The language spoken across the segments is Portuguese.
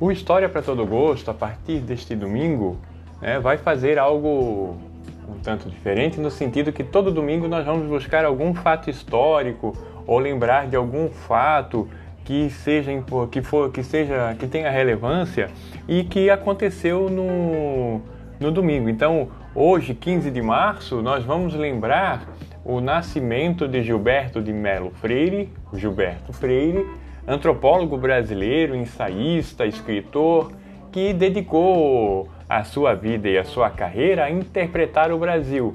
O História para Todo Gosto, a partir deste domingo, né, vai fazer algo um tanto diferente, no sentido que todo domingo nós vamos buscar algum fato histórico ou lembrar de algum fato que seja que for que seja que tenha relevância e que aconteceu no, no domingo. Então, hoje, 15 de março, nós vamos lembrar o nascimento de Gilberto de Melo Freire, Gilberto Freire, antropólogo brasileiro, ensaísta, escritor, que dedicou a sua vida e a sua carreira a interpretar o Brasil.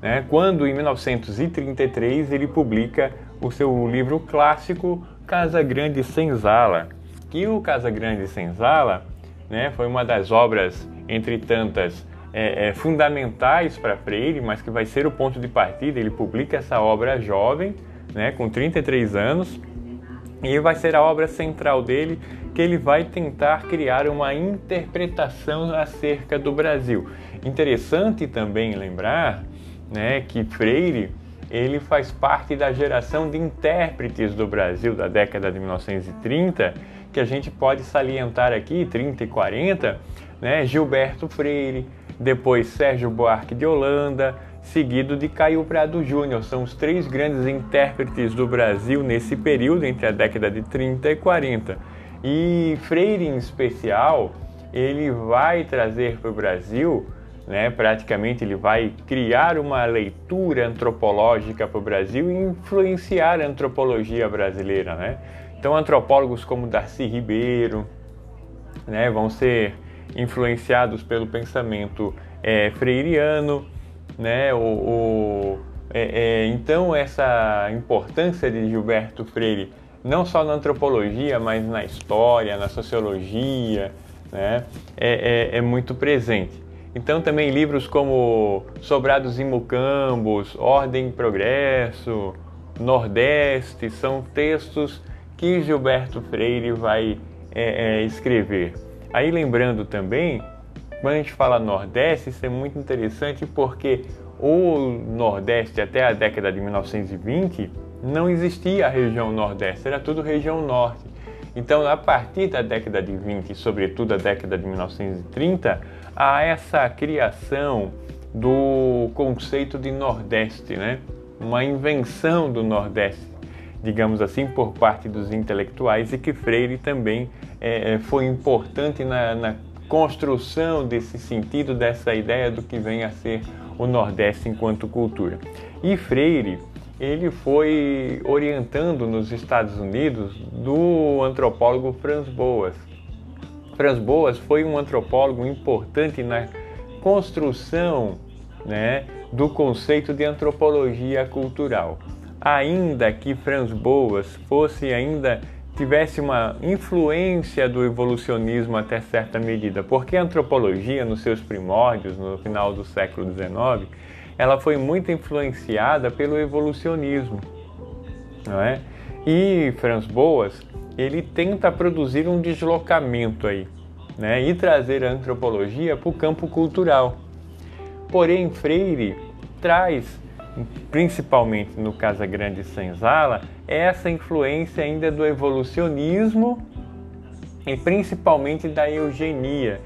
Né? Quando, em 1933, ele publica o seu livro clássico Casa Grande Senzala, que o Casa Grande Senzala né, foi uma das obras, entre tantas, é, é, fundamentais para Freire, mas que vai ser o ponto de partida. Ele publica essa obra jovem, né, com 33 anos, e vai ser a obra central dele que ele vai tentar criar uma interpretação acerca do Brasil. Interessante também lembrar né, que Freire ele faz parte da geração de intérpretes do Brasil da década de 1930, que a gente pode salientar aqui, 30 e 40, né, Gilberto Freire, depois Sérgio Buarque de Holanda, seguido de Caio Prado Júnior. São os três grandes intérpretes do Brasil nesse período entre a década de 30 e 40. E Freire, em especial, ele vai trazer para o Brasil, né, praticamente ele vai criar uma leitura antropológica para o Brasil e influenciar a antropologia brasileira. Né? Então, antropólogos como Darcy Ribeiro né, vão ser influenciados pelo pensamento é, freiriano, né? O, o é, é, então essa importância de Gilberto Freire não só na antropologia, mas na história, na sociologia, né? é, é, é muito presente. Então também livros como Sobrados e Mucambos, Ordem e Progresso, Nordeste, são textos que Gilberto Freire vai é, é, escrever. Aí lembrando também, quando a gente fala Nordeste, isso é muito interessante porque o Nordeste até a década de 1920 não existia a região Nordeste, era tudo região Norte. Então, a partir da década de 20 sobretudo a década de 1930, há essa criação do conceito de Nordeste, né? uma invenção do Nordeste, digamos assim, por parte dos intelectuais e que Freire também é, foi importante na, na construção desse sentido, dessa ideia do que vem a ser o Nordeste enquanto cultura. E Freire, ele foi orientando nos Estados Unidos do antropólogo Franz Boas. Franz Boas foi um antropólogo importante na construção né, do conceito de antropologia cultural. Ainda que Franz Boas fosse ainda tivesse uma influência do evolucionismo até certa medida, porque a antropologia, nos seus primórdios, no final do século XIX, ela foi muito influenciada pelo evolucionismo, não é? E Franz Boas, ele tenta produzir um deslocamento aí, né? E trazer a antropologia para o campo cultural. Porém, Freire traz principalmente no Casa Grande Senzala, essa influência ainda do evolucionismo e principalmente da eugenia.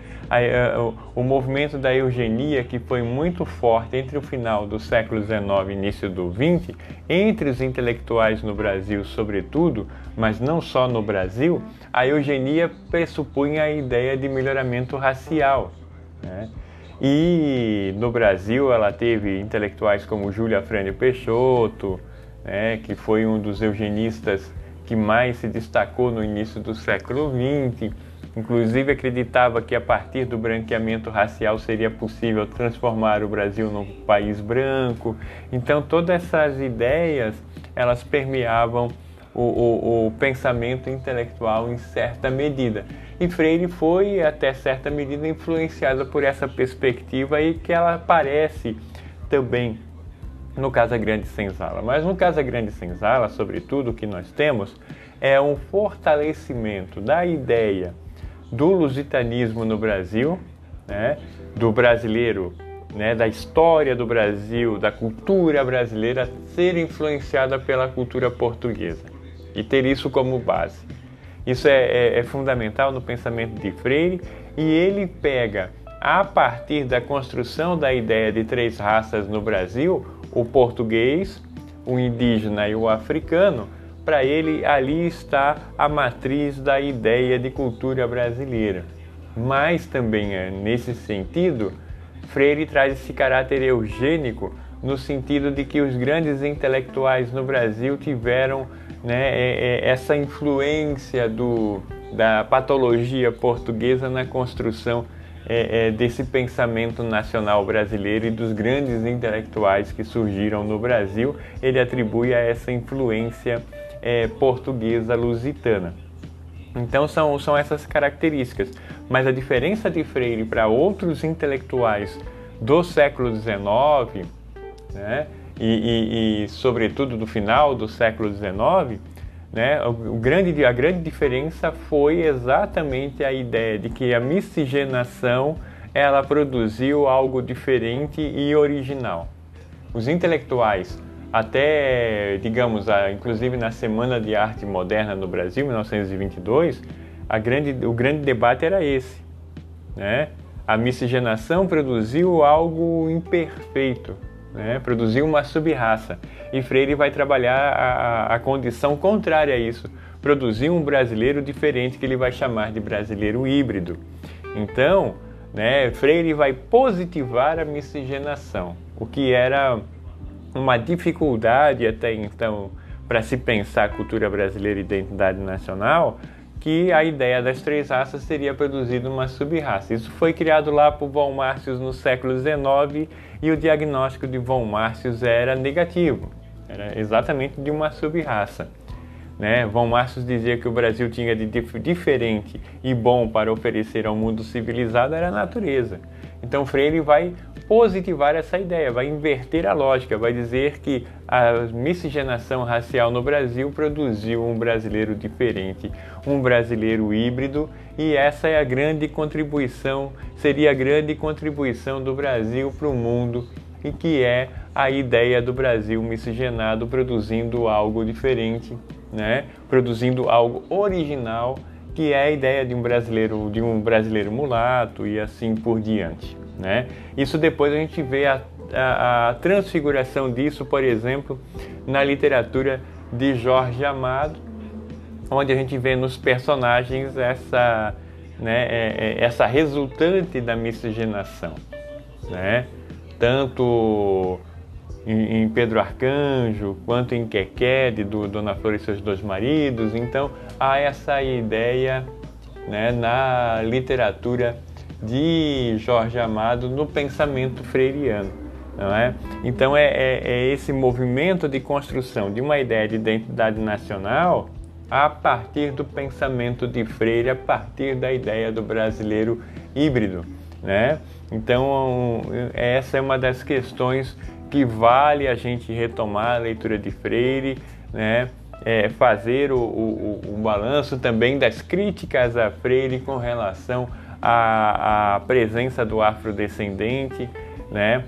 O movimento da eugenia que foi muito forte entre o final do século XIX e início do XX, entre os intelectuais no Brasil, sobretudo, mas não só no Brasil, a eugenia pressupunha a ideia de melhoramento racial. Né? E no Brasil ela teve intelectuais como Júlia Afrânio Peixoto, né, que foi um dos eugenistas que mais se destacou no início do século XX. Inclusive acreditava que a partir do branqueamento racial seria possível transformar o Brasil num país branco. Então todas essas ideias elas permeavam o, o, o pensamento intelectual em certa medida. E Freire foi, até certa medida, influenciada por essa perspectiva e que ela aparece também no Casa Grande Senzala. Mas no Casa Grande Senzala, sobretudo, o que nós temos é um fortalecimento da ideia do lusitanismo no Brasil, né, do brasileiro, né, da história do Brasil, da cultura brasileira ser influenciada pela cultura portuguesa e ter isso como base. Isso é, é, é fundamental no pensamento de Freire e ele pega, a partir da construção da ideia de três raças no Brasil, o português, o indígena e o africano, para ele ali está a matriz da ideia de cultura brasileira. Mas também é nesse sentido, Freire traz esse caráter eugênico no sentido de que os grandes intelectuais no Brasil tiveram né, é, é, essa influência do, da patologia portuguesa na construção é, é, desse pensamento nacional brasileiro e dos grandes intelectuais que surgiram no Brasil, ele atribui a essa influência é, portuguesa lusitana. Então são, são essas características. Mas a diferença de Freire para outros intelectuais do século XIX, né, e, e, e, sobretudo do final do século XIX, né, o, grande, a grande diferença foi exatamente a ideia de que a miscigenação ela produziu algo diferente e original. Os intelectuais, até, digamos, inclusive na Semana de Arte Moderna no Brasil, 1922, a grande, o grande debate era esse. Né? A miscigenação produziu algo imperfeito, né? produziu uma subraça. E Freire vai trabalhar a, a condição contrária a isso, produzir um brasileiro diferente que ele vai chamar de brasileiro híbrido. Então, né, Freire vai positivar a miscigenação, o que era uma dificuldade até então para se pensar cultura brasileira e identidade nacional, que a ideia das três raças teria produzido uma sub-raça. Isso foi criado lá por Von Marcius no século XIX e o diagnóstico de Von Marcius era negativo, era exatamente de uma sub-raça. Né? Von Marcius dizia que o Brasil tinha de diferente e bom para oferecer ao mundo civilizado era a natureza. Então Freire vai positivar essa ideia, vai inverter a lógica, vai dizer que a miscigenação racial no Brasil produziu um brasileiro diferente, um brasileiro híbrido, e essa é a grande contribuição, seria a grande contribuição do Brasil para o mundo, e que é a ideia do Brasil miscigenado produzindo algo diferente, né? Produzindo algo original, que é a ideia de um brasileiro, de um brasileiro mulato e assim por diante. Né? Isso depois a gente vê a, a, a transfiguração disso, por exemplo, na literatura de Jorge Amado, onde a gente vê nos personagens essa, né, é, é, essa resultante da miscigenação. Né? Tanto em, em, Pedro Arcanjo, quanto em Quequede, do Dona Flor e seus dois maridos. Então, há essa ideia né, na literatura de Jorge Amado no pensamento freiriano. Não é? Então é, é, é esse movimento de construção de uma ideia de identidade nacional a partir do pensamento de Freire, a partir da ideia do brasileiro híbrido. Né? Então, essa é uma das questões que vale a gente retomar a leitura de Freire, né? É, fazer o, o, o balanço também das críticas a Freire com relação a, a presença do afrodescendente, né?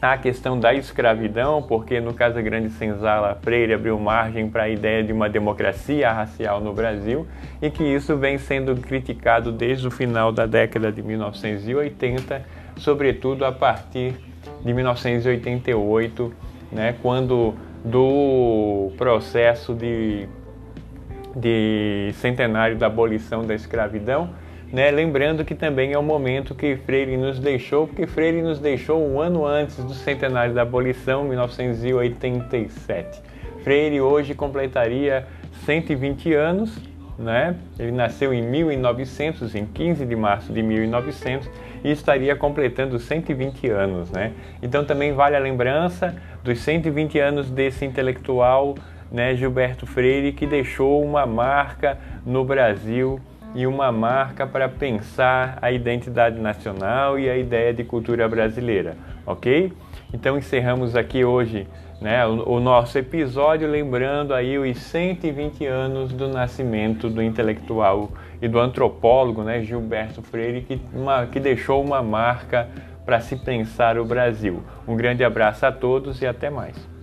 a questão da escravidão, porque no Casa Grande Senzala Freire abriu margem para a ideia de uma democracia racial no Brasil e que isso vem sendo criticado desde o final da década de 1980, sobretudo a partir de 1988, né, quando do processo de, de centenário da abolição da escravidão, né? Lembrando que também é o momento que Freire nos deixou, porque Freire nos deixou um ano antes do centenário da abolição, 1987. Freire hoje completaria 120 anos, né? Ele nasceu em 1900, em 15 de março de 1900, e estaria completando 120 anos, né? Então também vale a lembrança dos 120 anos desse intelectual, né, Gilberto Freire, que deixou uma marca no Brasil e uma marca para pensar a identidade nacional e a ideia de cultura brasileira, ok? Então encerramos aqui hoje né, o, o, nosso episódio lembrando aí os 120 anos do nascimento do intelectual e do antropólogo né, Gilberto Freire, que, uma, que deixou uma marca para se pensar o Brasil. Um grande abraço a todos e até mais.